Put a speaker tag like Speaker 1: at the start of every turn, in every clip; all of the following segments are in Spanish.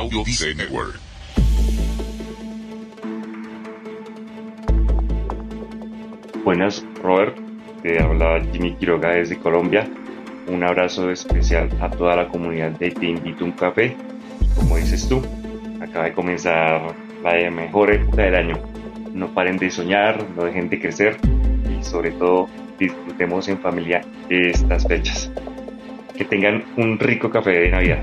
Speaker 1: Audio Dice Network.
Speaker 2: Buenas, Robert. Te habla Jimmy Quiroga desde Colombia. Un abrazo especial a toda la comunidad de Te Invito a un Café. Como dices tú, acaba de comenzar la mejor época del año. No paren de soñar, no dejen de crecer y sobre todo disfrutemos en familia estas fechas. Que tengan un rico café de Navidad.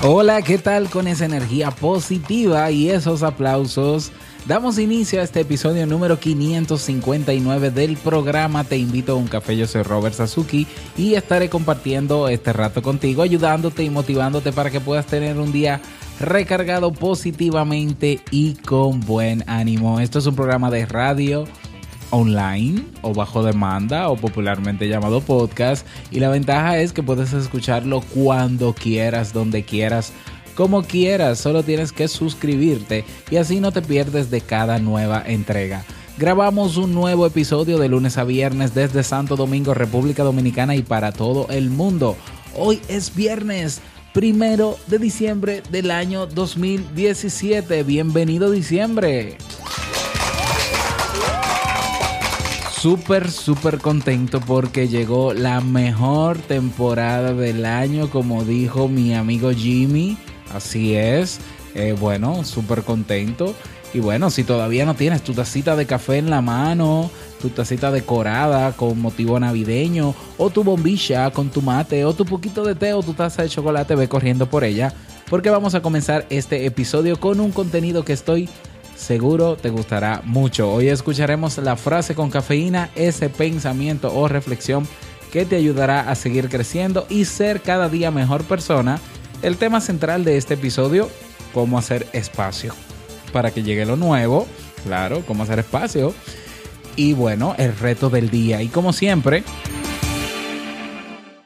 Speaker 3: Hola, ¿qué tal con esa energía positiva y esos aplausos? Damos inicio a este episodio número 559 del programa Te invito a un café. Yo soy Robert Sasuki y estaré compartiendo este rato contigo, ayudándote y motivándote para que puedas tener un día recargado positivamente y con buen ánimo. Esto es un programa de radio online o bajo demanda o popularmente llamado podcast y la ventaja es que puedes escucharlo cuando quieras, donde quieras, como quieras, solo tienes que suscribirte y así no te pierdes de cada nueva entrega. Grabamos un nuevo episodio de lunes a viernes desde Santo Domingo, República Dominicana y para todo el mundo. Hoy es viernes, primero de diciembre del año 2017. Bienvenido diciembre. Súper, súper contento porque llegó la mejor temporada del año, como dijo mi amigo Jimmy. Así es. Eh, bueno, súper contento. Y bueno, si todavía no tienes tu tacita de café en la mano, tu tacita decorada con motivo navideño, o tu bombilla con tu mate, o tu poquito de té, o tu taza de chocolate, ve corriendo por ella. Porque vamos a comenzar este episodio con un contenido que estoy seguro te gustará mucho. Hoy escucharemos la frase con cafeína, ese pensamiento o reflexión que te ayudará a seguir creciendo y ser cada día mejor persona. El tema central de este episodio, cómo hacer espacio para que llegue lo nuevo, claro, cómo hacer espacio. Y bueno, el reto del día. Y como siempre,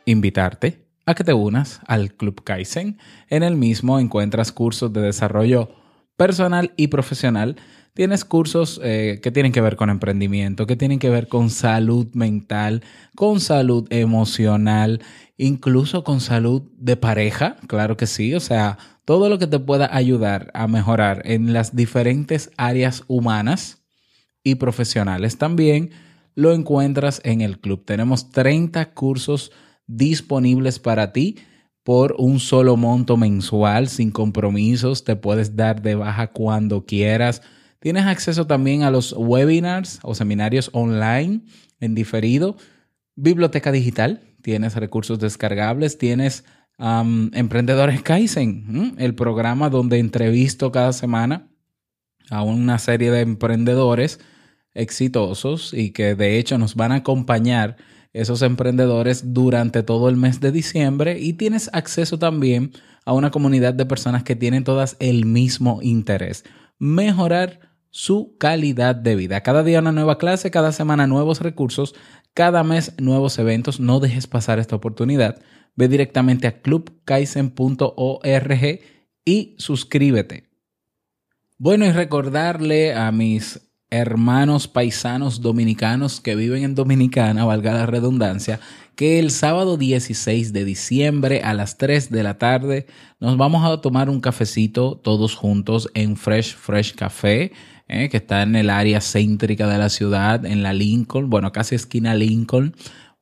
Speaker 3: invitarte a que te unas al Club Kaizen. En el mismo encuentras cursos de desarrollo personal y profesional, tienes cursos eh, que tienen que ver con emprendimiento, que tienen que ver con salud mental, con salud emocional, incluso con salud de pareja, claro que sí, o sea, todo lo que te pueda ayudar a mejorar en las diferentes áreas humanas y profesionales también lo encuentras en el club. Tenemos 30 cursos disponibles para ti por un solo monto mensual, sin compromisos, te puedes dar de baja cuando quieras. Tienes acceso también a los webinars o seminarios online en diferido, biblioteca digital, tienes recursos descargables, tienes Emprendedores Kaizen, el programa donde entrevisto cada semana a una serie de emprendedores exitosos y que de hecho nos van a acompañar esos emprendedores durante todo el mes de diciembre y tienes acceso también a una comunidad de personas que tienen todas el mismo interés, mejorar su calidad de vida. Cada día una nueva clase, cada semana nuevos recursos, cada mes nuevos eventos. No dejes pasar esta oportunidad. Ve directamente a clubkaisen.org y suscríbete. Bueno, y recordarle a mis hermanos paisanos dominicanos que viven en Dominicana, valga la redundancia, que el sábado 16 de diciembre a las 3 de la tarde nos vamos a tomar un cafecito todos juntos en Fresh Fresh Café, eh, que está en el área céntrica de la ciudad, en la Lincoln, bueno, casi esquina Lincoln,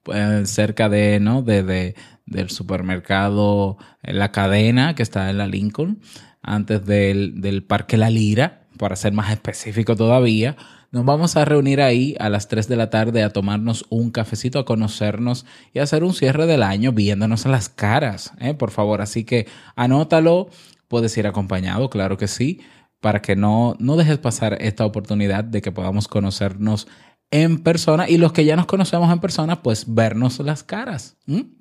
Speaker 3: pues, cerca de, ¿no? De, del supermercado, la cadena que está en la Lincoln, antes del, del Parque La Lira para ser más específico todavía, Nos vamos a reunir ahí a las 3 de la tarde a tomarnos un cafecito, a conocernos y hacer un cierre del año viéndonos las caras, ¿eh? por favor. Así que anótalo, puedes ir acompañado, claro que sí, para que no, no dejes pasar esta oportunidad de que podamos conocernos en persona y los que ya nos conocemos en persona, pues vernos las caras,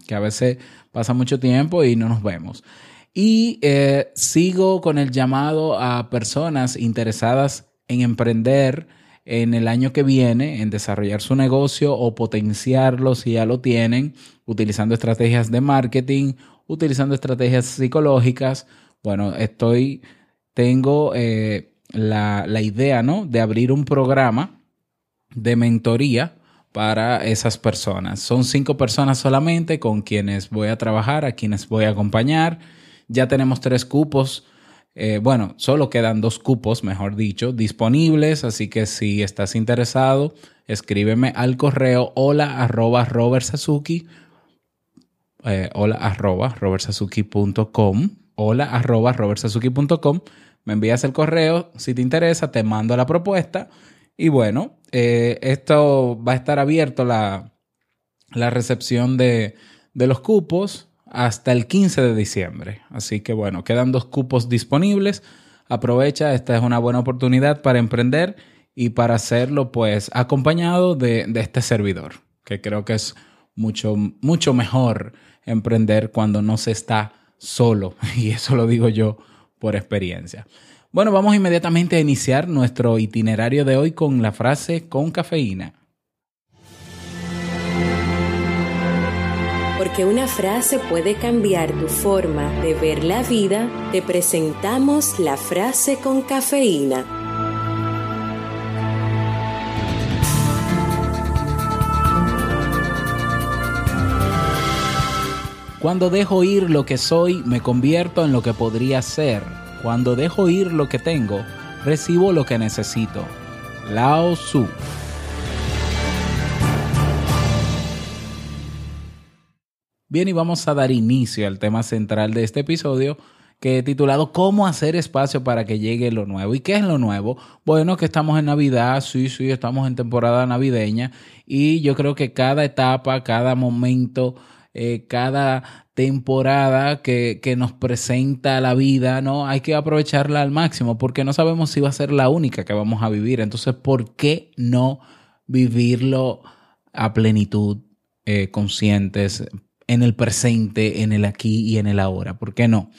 Speaker 3: que a veces pasa mucho tiempo y no nos vemos. Y eh, sigo con el llamado a personas interesadas en emprender en el año que viene, en desarrollar su negocio o potenciarlo si ya lo tienen, utilizando estrategias de marketing, utilizando estrategias psicológicas. Bueno, estoy, tengo eh, la, la idea, ¿no? De abrir un programa de mentoría para esas personas. Son cinco personas solamente con quienes voy a trabajar, a quienes voy a acompañar. Ya tenemos tres cupos. Eh, bueno, solo quedan dos cupos, mejor dicho, disponibles. Así que si estás interesado, escríbeme al correo hola arroba Robert eh, hola arroba robertsazuki.com, hola arroba robertsazuki.com. Me envías el correo, si te interesa, te mando la propuesta. Y bueno, eh, esto va a estar abierto la, la recepción de, de los cupos hasta el 15 de diciembre. Así que bueno, quedan dos cupos disponibles. Aprovecha, esta es una buena oportunidad para emprender y para hacerlo pues acompañado de, de este servidor, que creo que es mucho, mucho mejor emprender cuando no se está solo. Y eso lo digo yo por experiencia. Bueno, vamos inmediatamente a iniciar nuestro itinerario de hoy con la frase con cafeína.
Speaker 4: Porque una frase puede cambiar tu forma de ver la vida, te presentamos la frase con cafeína.
Speaker 3: Cuando dejo ir lo que soy, me convierto en lo que podría ser. Cuando dejo ir lo que tengo, recibo lo que necesito. Lao Tzu. Bien, y vamos a dar inicio al tema central de este episodio que he titulado ¿Cómo hacer espacio para que llegue lo nuevo? ¿Y qué es lo nuevo? Bueno, que estamos en Navidad, sí, sí, estamos en temporada navideña y yo creo que cada etapa, cada momento, eh, cada temporada que, que, nos presenta la vida, ¿no? Hay que aprovecharla al máximo porque no sabemos si va a ser la única que vamos a vivir. Entonces, ¿por qué no vivirlo a plenitud, eh, conscientes, en el presente, en el aquí y en el ahora. ¿Por qué no?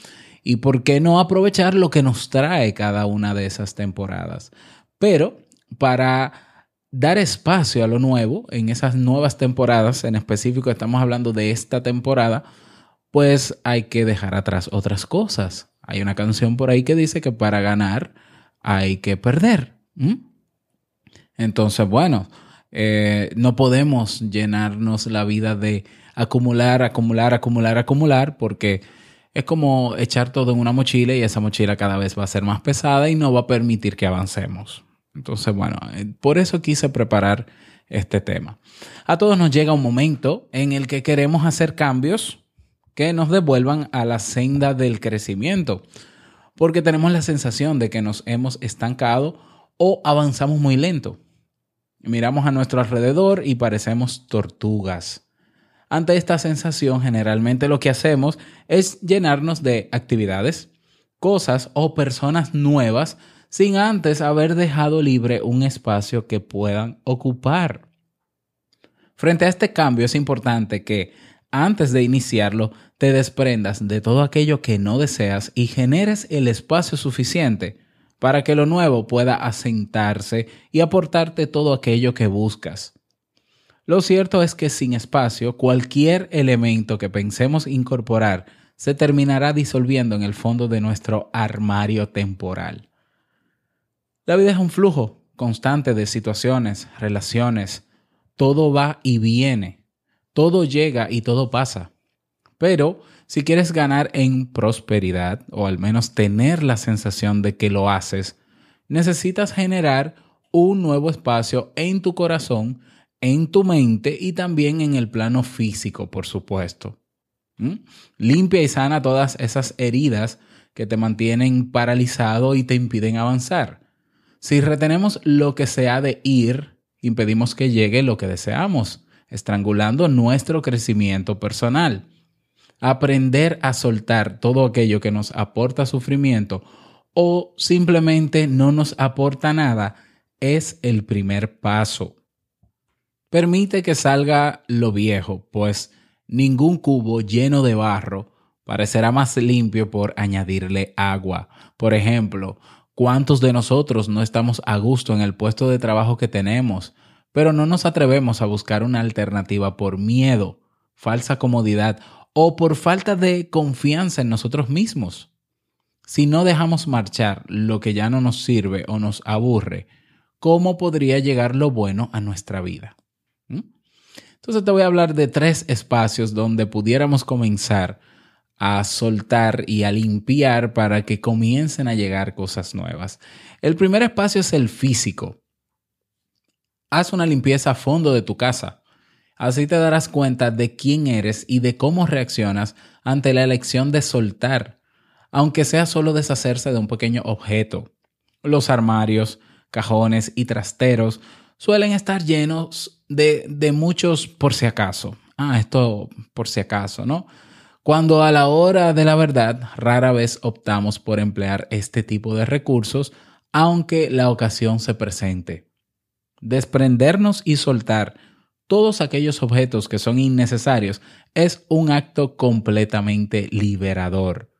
Speaker 3: Y por qué no aprovechar lo que nos trae cada una de esas temporadas. Pero para dar espacio a lo nuevo en esas nuevas temporadas, en específico estamos hablando de esta temporada, pues hay que dejar atrás otras cosas. Hay una canción por ahí que dice que para ganar hay que perder. Entonces, bueno, eh, no podemos llenarnos la vida de acumular, acumular, acumular, acumular, porque es como echar todo en una mochila y esa mochila cada vez va a ser más pesada y no va a permitir que avancemos. Entonces, bueno, eh, por eso quise preparar este tema. A todos nos llega un momento en el que queremos hacer cambios que nos devuelvan a la senda del crecimiento, porque tenemos la sensación de que nos hemos estancado o avanzamos muy lento. Miramos a nuestro alrededor y parecemos tortugas. Ante esta sensación, generalmente lo que hacemos es llenarnos de actividades, cosas o personas nuevas sin antes haber dejado libre un espacio que puedan ocupar. Frente a este cambio es importante que antes de iniciarlo te desprendas de todo aquello que no deseas y generes el espacio suficiente para que lo nuevo pueda asentarse y aportarte todo aquello que buscas. Lo cierto es que sin espacio, cualquier elemento que pensemos incorporar se terminará disolviendo en el fondo de nuestro armario temporal. La vida es un flujo constante de situaciones, relaciones, todo va y viene, todo llega y todo pasa. Pero si quieres ganar en prosperidad, o al menos tener la sensación de que lo haces, necesitas generar un nuevo espacio en tu corazón en tu mente y también en el plano físico, por supuesto. ¿Mm? Limpia y sana todas esas heridas que te mantienen paralizado y te impiden avanzar. Si retenemos lo que se ha de ir, impedimos que llegue lo que deseamos, estrangulando nuestro crecimiento personal. Aprender a soltar todo aquello que nos aporta sufrimiento o simplemente no nos aporta nada es el primer paso. Permite que salga lo viejo, pues ningún cubo lleno de barro parecerá más limpio por añadirle agua. Por ejemplo, ¿cuántos de nosotros no estamos a gusto en el puesto de trabajo que tenemos, pero no nos atrevemos a buscar una alternativa por miedo, falsa comodidad o por falta de confianza en nosotros mismos? Si no dejamos marchar lo que ya no nos sirve o nos aburre, ¿cómo podría llegar lo bueno a nuestra vida? Entonces te voy a hablar de tres espacios donde pudiéramos comenzar a soltar y a limpiar para que comiencen a llegar cosas nuevas. El primer espacio es el físico. Haz una limpieza a fondo de tu casa. Así te darás cuenta de quién eres y de cómo reaccionas ante la elección de soltar, aunque sea solo deshacerse de un pequeño objeto. Los armarios, cajones y trasteros suelen estar llenos de, de muchos por si acaso. Ah, esto por si acaso, ¿no? cuando a la hora de la verdad rara vez optamos por emplear este tipo de recursos, aunque la ocasión se presente. Desprendernos y soltar todos aquellos objetos que son innecesarios es un acto completamente liberador.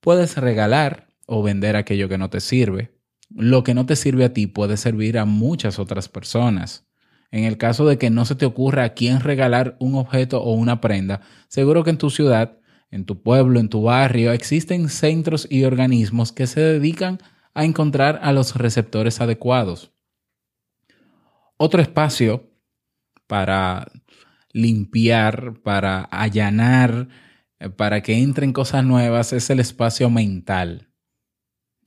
Speaker 3: Puedes regalar o vender aquello que no te sirve. Lo que no te sirve a ti puede servir a muchas otras personas. En el caso de que no se te ocurra a quién regalar un objeto o una prenda, seguro que en tu ciudad, en tu pueblo, en tu barrio, existen centros y organismos que se dedican a encontrar a los receptores adecuados. Otro espacio para limpiar, para allanar, eh, para que entren cosas nuevas es el espacio mental.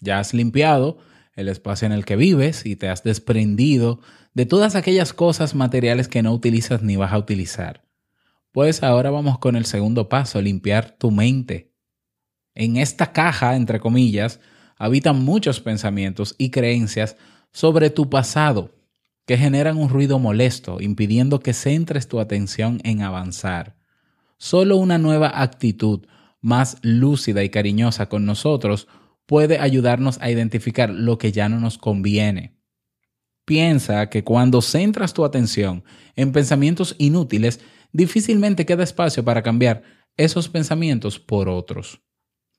Speaker 3: Ya has limpiado el espacio en el que vives y te has desprendido de todas aquellas cosas materiales que no utilizas ni vas a utilizar. Pues ahora vamos con el segundo paso, limpiar tu mente. En esta caja, entre comillas, habitan muchos pensamientos y creencias sobre tu pasado que generan un ruido molesto, impidiendo que centres tu atención en avanzar. Solo una nueva actitud, más lúcida y cariñosa con nosotros, puede ayudarnos a identificar lo que ya no nos conviene. Piensa que cuando centras tu atención en pensamientos inútiles, difícilmente queda espacio para cambiar esos pensamientos por otros.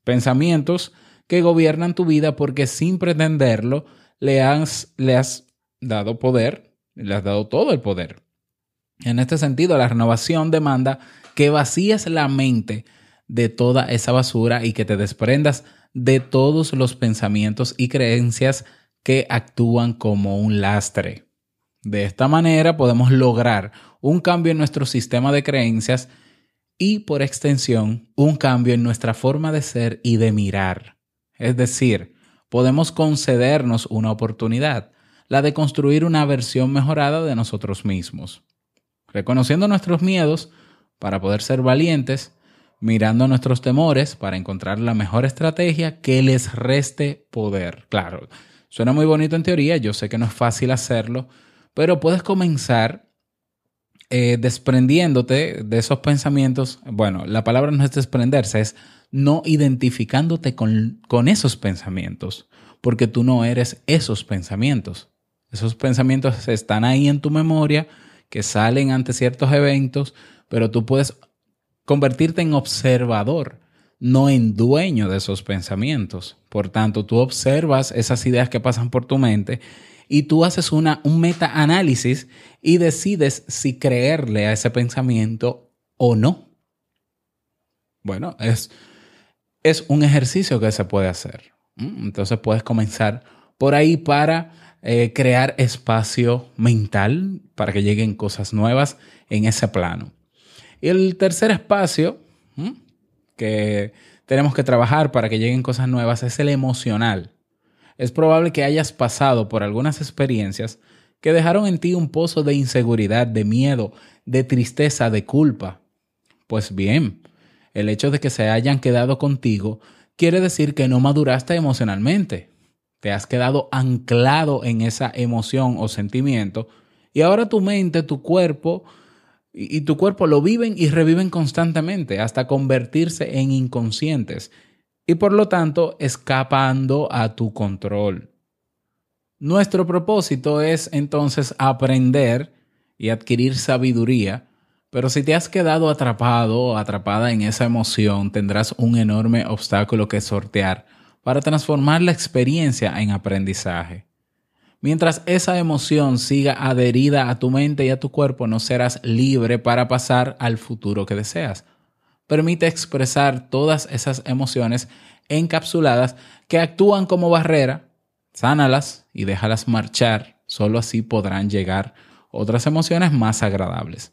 Speaker 3: Pensamientos que gobiernan tu vida porque sin pretenderlo le has, le has dado poder, le has dado todo el poder. En este sentido, la renovación demanda que vacíes la mente de toda esa basura y que te desprendas de todos los pensamientos y creencias que actúan como un lastre. De esta manera podemos lograr un cambio en nuestro sistema de creencias y, por extensión, un cambio en nuestra forma de ser y de mirar. Es decir, podemos concedernos una oportunidad, la de construir una versión mejorada de nosotros mismos. Reconociendo nuestros miedos para poder ser valientes, mirando nuestros temores para encontrar la mejor estrategia que les reste poder. Claro, Suena muy bonito en teoría, yo sé que no es fácil hacerlo, pero puedes comenzar eh, desprendiéndote de esos pensamientos. Bueno, la palabra no es desprenderse, es no identificándote con, con esos pensamientos, porque tú no eres esos pensamientos. Esos pensamientos están ahí en tu memoria, que salen ante ciertos eventos, pero tú puedes convertirte en observador no en dueño de esos pensamientos. Por tanto, tú observas esas ideas que pasan por tu mente y tú haces una, un meta-análisis y decides si creerle a ese pensamiento o no. Bueno, es, es un ejercicio que se puede hacer. Entonces puedes comenzar por ahí para eh, crear espacio mental para que lleguen cosas nuevas en ese plano. Y el tercer espacio, que tenemos que trabajar para que lleguen cosas nuevas es el emocional. Es probable que hayas pasado por algunas experiencias que dejaron en ti un pozo de inseguridad, de miedo, de tristeza, de culpa. Pues bien, el hecho de que se hayan quedado contigo quiere decir que no maduraste emocionalmente. te has quedado anclado en esa emoción o sentimiento y ahora tu mente, tu cuerpo y, tu cuerpo lo viven y reviven constantemente hasta convertirse en inconscientes y por lo tanto escapando a tu control. Nuestro propósito es entonces aprender y adquirir sabiduría, pero si te has quedado atrapado o atrapada en esa emoción, tendrás un enorme obstáculo que sortear para transformar la experiencia en aprendizaje. Mientras esa emoción siga adherida a tu mente y a tu cuerpo, no serás libre para pasar al futuro que deseas. Permite expresar todas esas emociones encapsuladas que actúan como barrera, sánalas y déjalas marchar. Solo así podrán llegar otras emociones más agradables.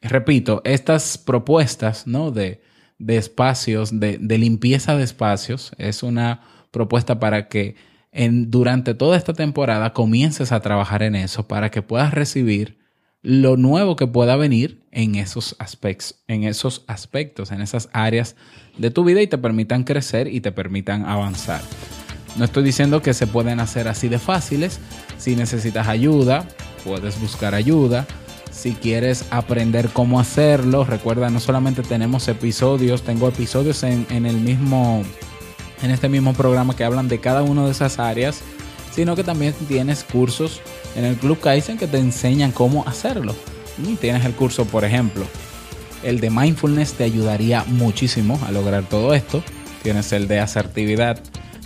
Speaker 3: Repito, estas propuestas ¿no? de, de espacios, de, de limpieza de espacios, es una propuesta para que en, durante toda esta temporada comiences a trabajar en eso para que puedas recibir lo nuevo que pueda venir en esos aspectos, en esos aspectos, en esas áreas de tu vida y te permitan crecer y te permitan avanzar. No estoy diciendo que se pueden hacer así de fáciles. Si necesitas ayuda, puedes buscar ayuda. Si quieres aprender cómo hacerlo, recuerda, no solamente tenemos episodios, tengo episodios en, en el mismo en este mismo programa que hablan de cada una de esas áreas, sino que también tienes cursos en el Club Kaizen que te enseñan cómo hacerlo. Tienes el curso, por ejemplo, el de mindfulness te ayudaría muchísimo a lograr todo esto. Tienes el de asertividad,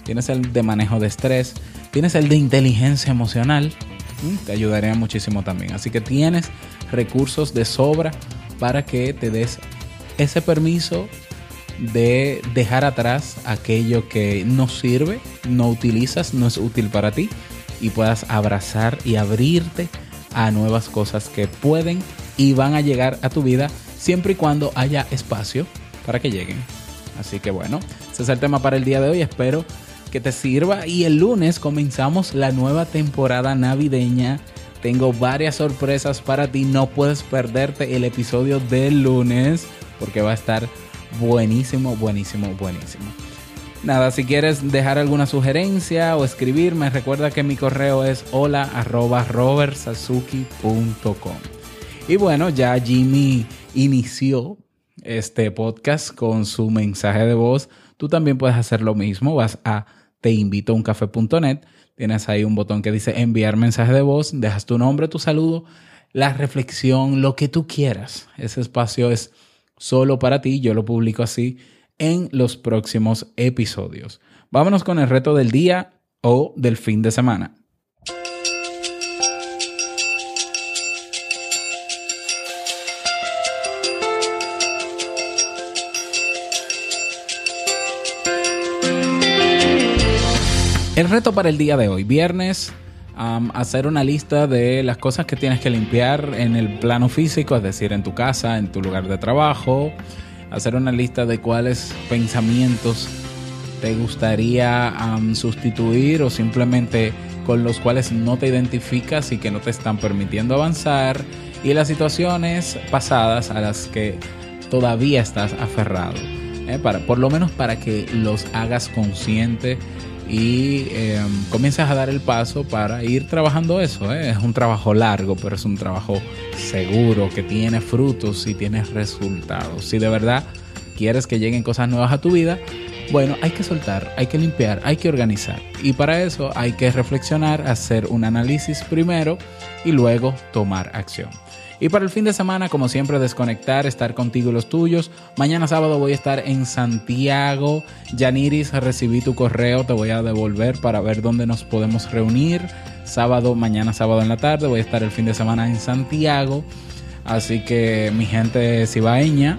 Speaker 3: tienes el de manejo de estrés, tienes el de inteligencia emocional, te ayudaría muchísimo también. Así que tienes recursos de sobra para que te des ese permiso de dejar atrás aquello que no sirve, no utilizas, no es útil para ti y puedas abrazar y abrirte a nuevas cosas que pueden y van a llegar a tu vida siempre y cuando haya espacio para que lleguen. Así que bueno, ese es el tema para el día de hoy. Espero que te sirva y el lunes comenzamos la nueva temporada navideña. Tengo varias sorpresas para ti. No puedes perderte el episodio del lunes porque va a estar buenísimo, buenísimo, buenísimo. Nada, si quieres dejar alguna sugerencia o escribirme, recuerda que mi correo es hola Y bueno, ya Jimmy inició este podcast con su mensaje de voz. Tú también puedes hacer lo mismo. Vas a teinvitouncafé.net. Tienes ahí un botón que dice enviar mensaje de voz. Dejas tu nombre, tu saludo, la reflexión, lo que tú quieras. Ese espacio es solo para ti. Yo lo publico así en los próximos episodios. Vámonos con el reto del día o del fin de semana. El reto para el día de hoy, viernes, hacer una lista de las cosas que tienes que limpiar en el plano físico, es decir, en tu casa, en tu lugar de trabajo, hacer una lista de cuáles pensamientos te gustaría sustituir o simplemente con los cuales no te identificas y que no te están permitiendo avanzar y las situaciones pasadas a las que todavía estás aferrado. ¿eh? Para, por lo menos para que los hagas consciente y eh, comienzas a dar el paso para ir trabajando eso. ¿eh? Es un trabajo largo, pero es un trabajo seguro, que tiene frutos y tiene resultados. Si de verdad quieres que lleguen cosas nuevas a tu vida, bueno, hay que soltar, hay que limpiar, hay que organizar. Y para eso hay que reflexionar, hacer un análisis primero y luego tomar acción. Y para el fin de semana, como siempre, desconectar, estar contigo y los tuyos. Mañana sábado voy a estar en Santiago. Yaniris, recibí tu correo, te voy a devolver para ver dónde nos podemos reunir. Sábado, mañana sábado en la tarde, voy a estar el fin de semana en Santiago. Así que mi gente cibaeña,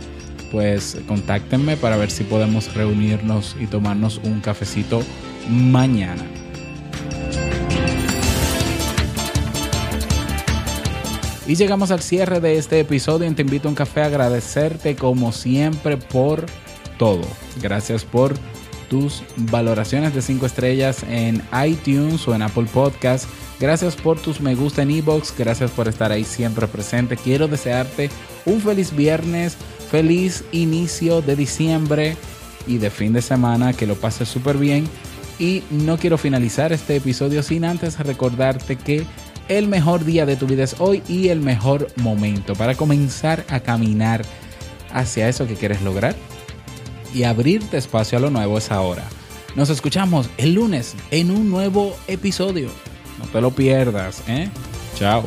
Speaker 3: pues contáctenme para ver si podemos reunirnos y tomarnos un cafecito mañana. Y llegamos al cierre de este episodio te invito a un café a agradecerte como siempre por todo. Gracias por tus valoraciones de 5 estrellas en iTunes o en Apple Podcast. Gracias por tus me gusta en iBox. Gracias por estar ahí siempre presente. Quiero desearte un feliz viernes, feliz inicio de diciembre y de fin de semana. Que lo pases súper bien Y no quiero finalizar este episodio sin antes recordarte que el mejor día de tu vida es hoy y el mejor momento para comenzar a caminar hacia eso que quieres lograr y abrirte espacio a lo nuevo es ahora. Nos escuchamos el lunes en un nuevo episodio. No te lo pierdas, ¿eh? Chao.